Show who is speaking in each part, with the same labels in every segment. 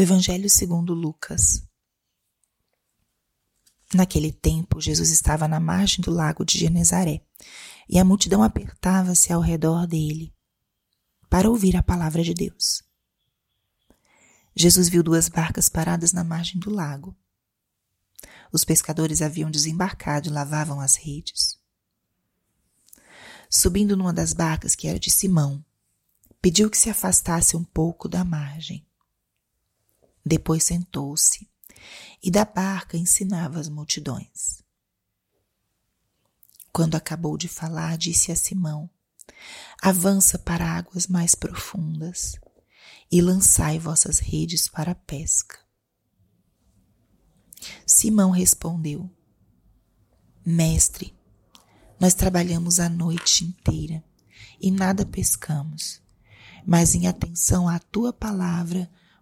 Speaker 1: do Evangelho segundo Lucas. Naquele tempo, Jesus estava na margem do lago de Genezaré, e a multidão apertava-se ao redor dele para ouvir a palavra de Deus. Jesus viu duas barcas paradas na margem do lago. Os pescadores haviam desembarcado e lavavam as redes. Subindo numa das barcas, que era de Simão, pediu que se afastasse um pouco da margem. Depois sentou-se e da barca ensinava as multidões. Quando acabou de falar, disse a Simão: Avança para águas mais profundas e lançai vossas redes para a pesca. Simão respondeu: Mestre, nós trabalhamos a noite inteira e nada pescamos, mas em atenção à tua palavra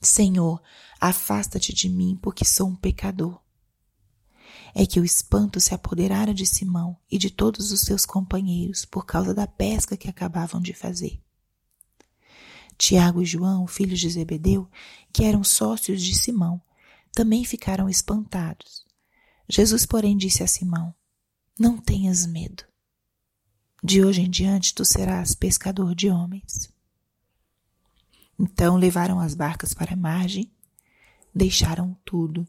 Speaker 1: Senhor, afasta-te de mim, porque sou um pecador é que o espanto se apoderara de Simão e de todos os seus companheiros por causa da pesca que acabavam de fazer. Tiago e João, filhos de Zebedeu, que eram sócios de Simão, também ficaram espantados. Jesus, porém, disse a Simão: Não tenhas medo. De hoje em diante tu serás pescador de homens. Então levaram as barcas para a margem, deixaram tudo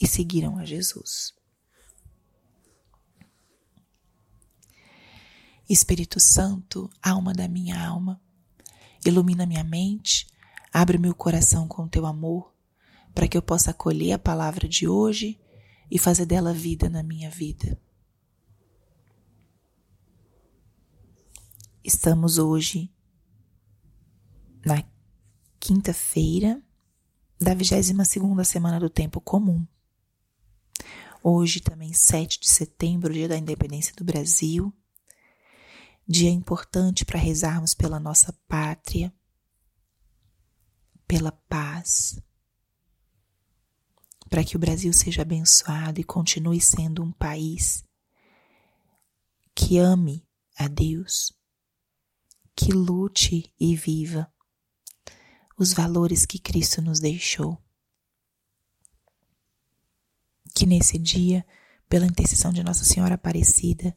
Speaker 1: e seguiram a Jesus. Espírito Santo, alma da minha alma, ilumina minha mente, abre meu coração com teu amor, para que eu possa acolher a palavra de hoje e fazer dela vida na minha vida. Estamos hoje na quinta-feira da 22 segunda semana do tempo comum. Hoje também 7 de setembro, dia da independência do Brasil dia importante para rezarmos pela nossa pátria, pela paz, para que o Brasil seja abençoado e continue sendo um país que ame a Deus, que lute e viva os valores que Cristo nos deixou. Que nesse dia, pela intercessão de Nossa Senhora Aparecida,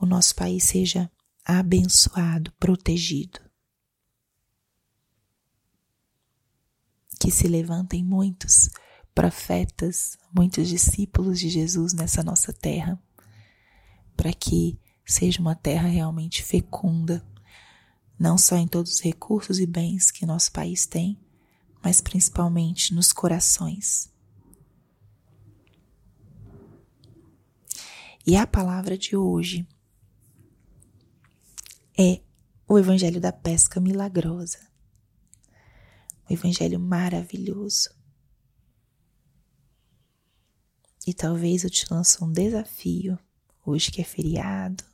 Speaker 1: o nosso país seja abençoado, protegido. Que se levantem muitos profetas, muitos discípulos de Jesus nessa nossa terra, para que seja uma terra realmente fecunda, não só em todos os recursos e bens que nosso país tem, mas principalmente nos corações. E a palavra de hoje é o Evangelho da Pesca Milagrosa. O Evangelho maravilhoso. E talvez eu te lance um desafio, hoje que é feriado,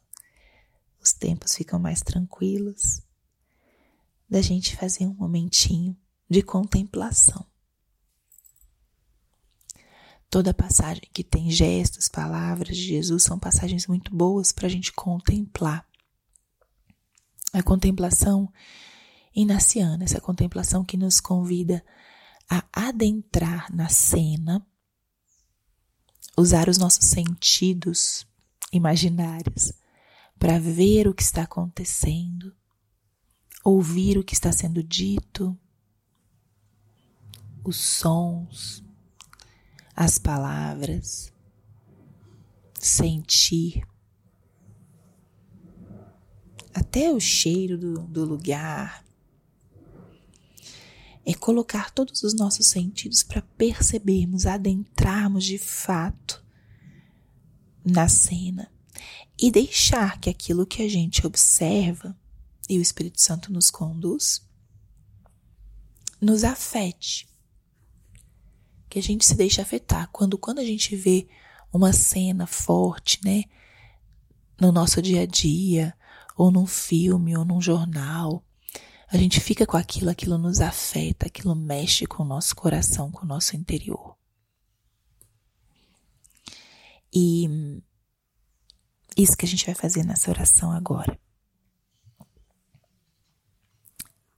Speaker 1: os tempos ficam mais tranquilos, da gente fazer um momentinho de contemplação. Toda passagem que tem gestos, palavras de Jesus são passagens muito boas para a gente contemplar a contemplação inaciana, essa contemplação que nos convida a adentrar na cena, usar os nossos sentidos imaginários para ver o que está acontecendo, ouvir o que está sendo dito, os sons, as palavras, sentir até o cheiro do, do lugar. É colocar todos os nossos sentidos para percebermos, adentrarmos de fato na cena e deixar que aquilo que a gente observa e o Espírito Santo nos conduz nos afete. que a gente se deixa afetar. Quando, quando a gente vê uma cena forte, né, no nosso dia a dia, ou num filme, ou num jornal, a gente fica com aquilo, aquilo nos afeta, aquilo mexe com o nosso coração, com o nosso interior. E isso que a gente vai fazer nessa oração agora.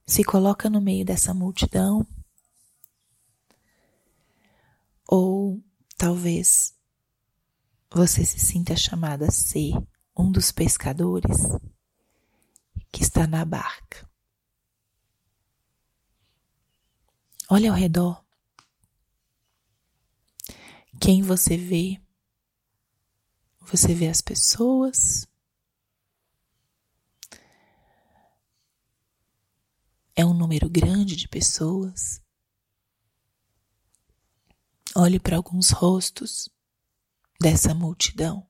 Speaker 1: Se coloca no meio dessa multidão, ou talvez você se sinta chamada a ser um dos pescadores que está na barca. Olha ao redor. Quem você vê? Você vê as pessoas? É um número grande de pessoas. Olhe para alguns rostos dessa multidão.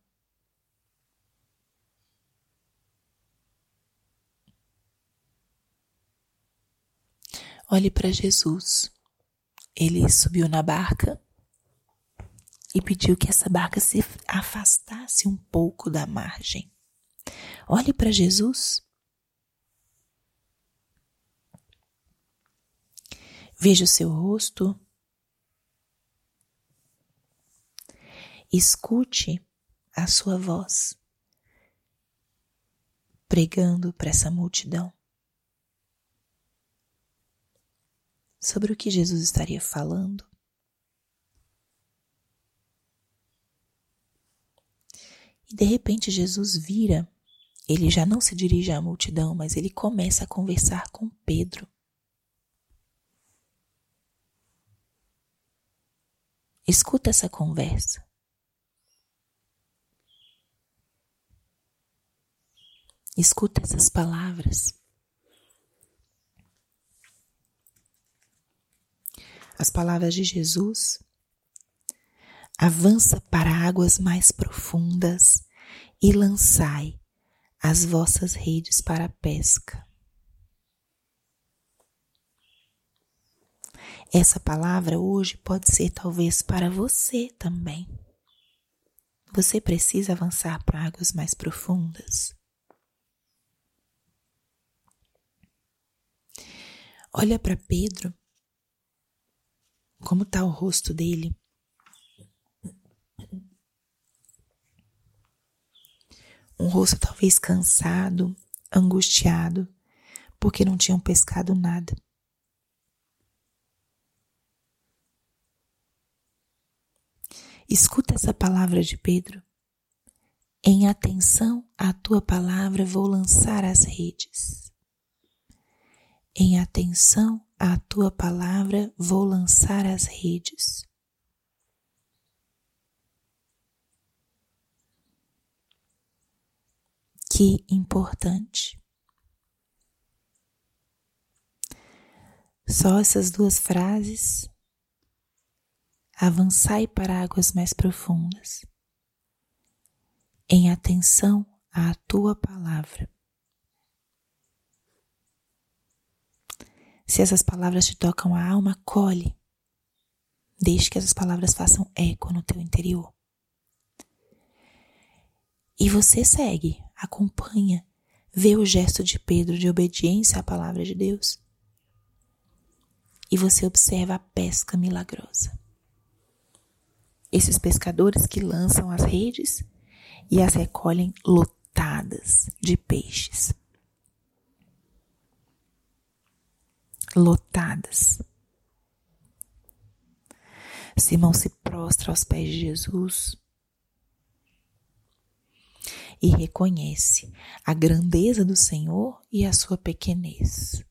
Speaker 1: Olhe para Jesus. Ele subiu na barca e pediu que essa barca se afastasse um pouco da margem. Olhe para Jesus. Veja o seu rosto. Escute a sua voz pregando para essa multidão. sobre o que Jesus estaria falando. E de repente Jesus vira, ele já não se dirige à multidão, mas ele começa a conversar com Pedro. Escuta essa conversa. Escuta essas palavras. as palavras de Jesus, avança para águas mais profundas e lançai as vossas redes para a pesca. Essa palavra hoje pode ser talvez para você também. Você precisa avançar para águas mais profundas. Olha para Pedro como está o rosto dele? Um rosto talvez cansado, angustiado, porque não tinham pescado nada. Escuta essa palavra de Pedro. Em atenção à tua palavra vou lançar as redes. Em atenção à tua palavra vou lançar as redes. Que importante. Só essas duas frases. Avançai para águas mais profundas, em atenção à tua palavra. Se essas palavras te tocam a alma, colhe. Deixe que essas palavras façam eco no teu interior. E você segue, acompanha, vê o gesto de Pedro de obediência à palavra de Deus. E você observa a pesca milagrosa. Esses pescadores que lançam as redes e as recolhem lotadas de peixes. lotadas. Simão se prostra aos pés de Jesus e reconhece a grandeza do Senhor e a sua pequenez.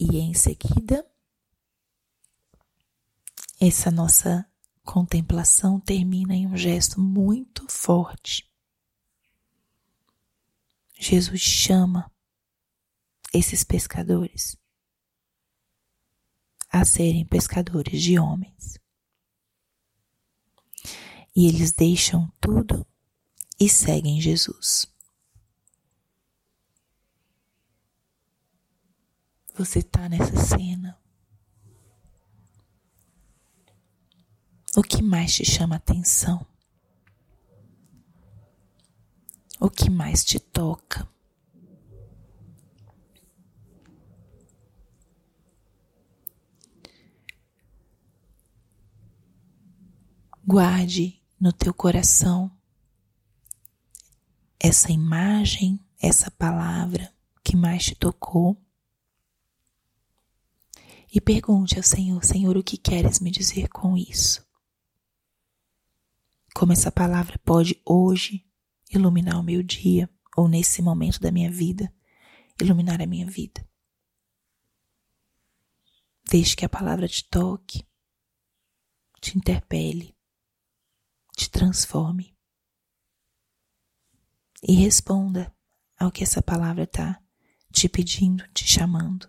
Speaker 1: E em seguida, essa nossa contemplação termina em um gesto muito forte Jesus chama esses pescadores a serem pescadores de homens. E eles deixam tudo e seguem Jesus. Você está nessa cena? O que mais te chama atenção? O que mais te toca? Guarde no teu coração essa imagem, essa palavra que mais te tocou. E pergunte ao Senhor: Senhor, o que queres me dizer com isso? Como essa palavra pode hoje iluminar o meu dia, ou nesse momento da minha vida, iluminar a minha vida. Deixe que a palavra te toque, te interpele, te transforme. E responda ao que essa palavra está te pedindo, te chamando.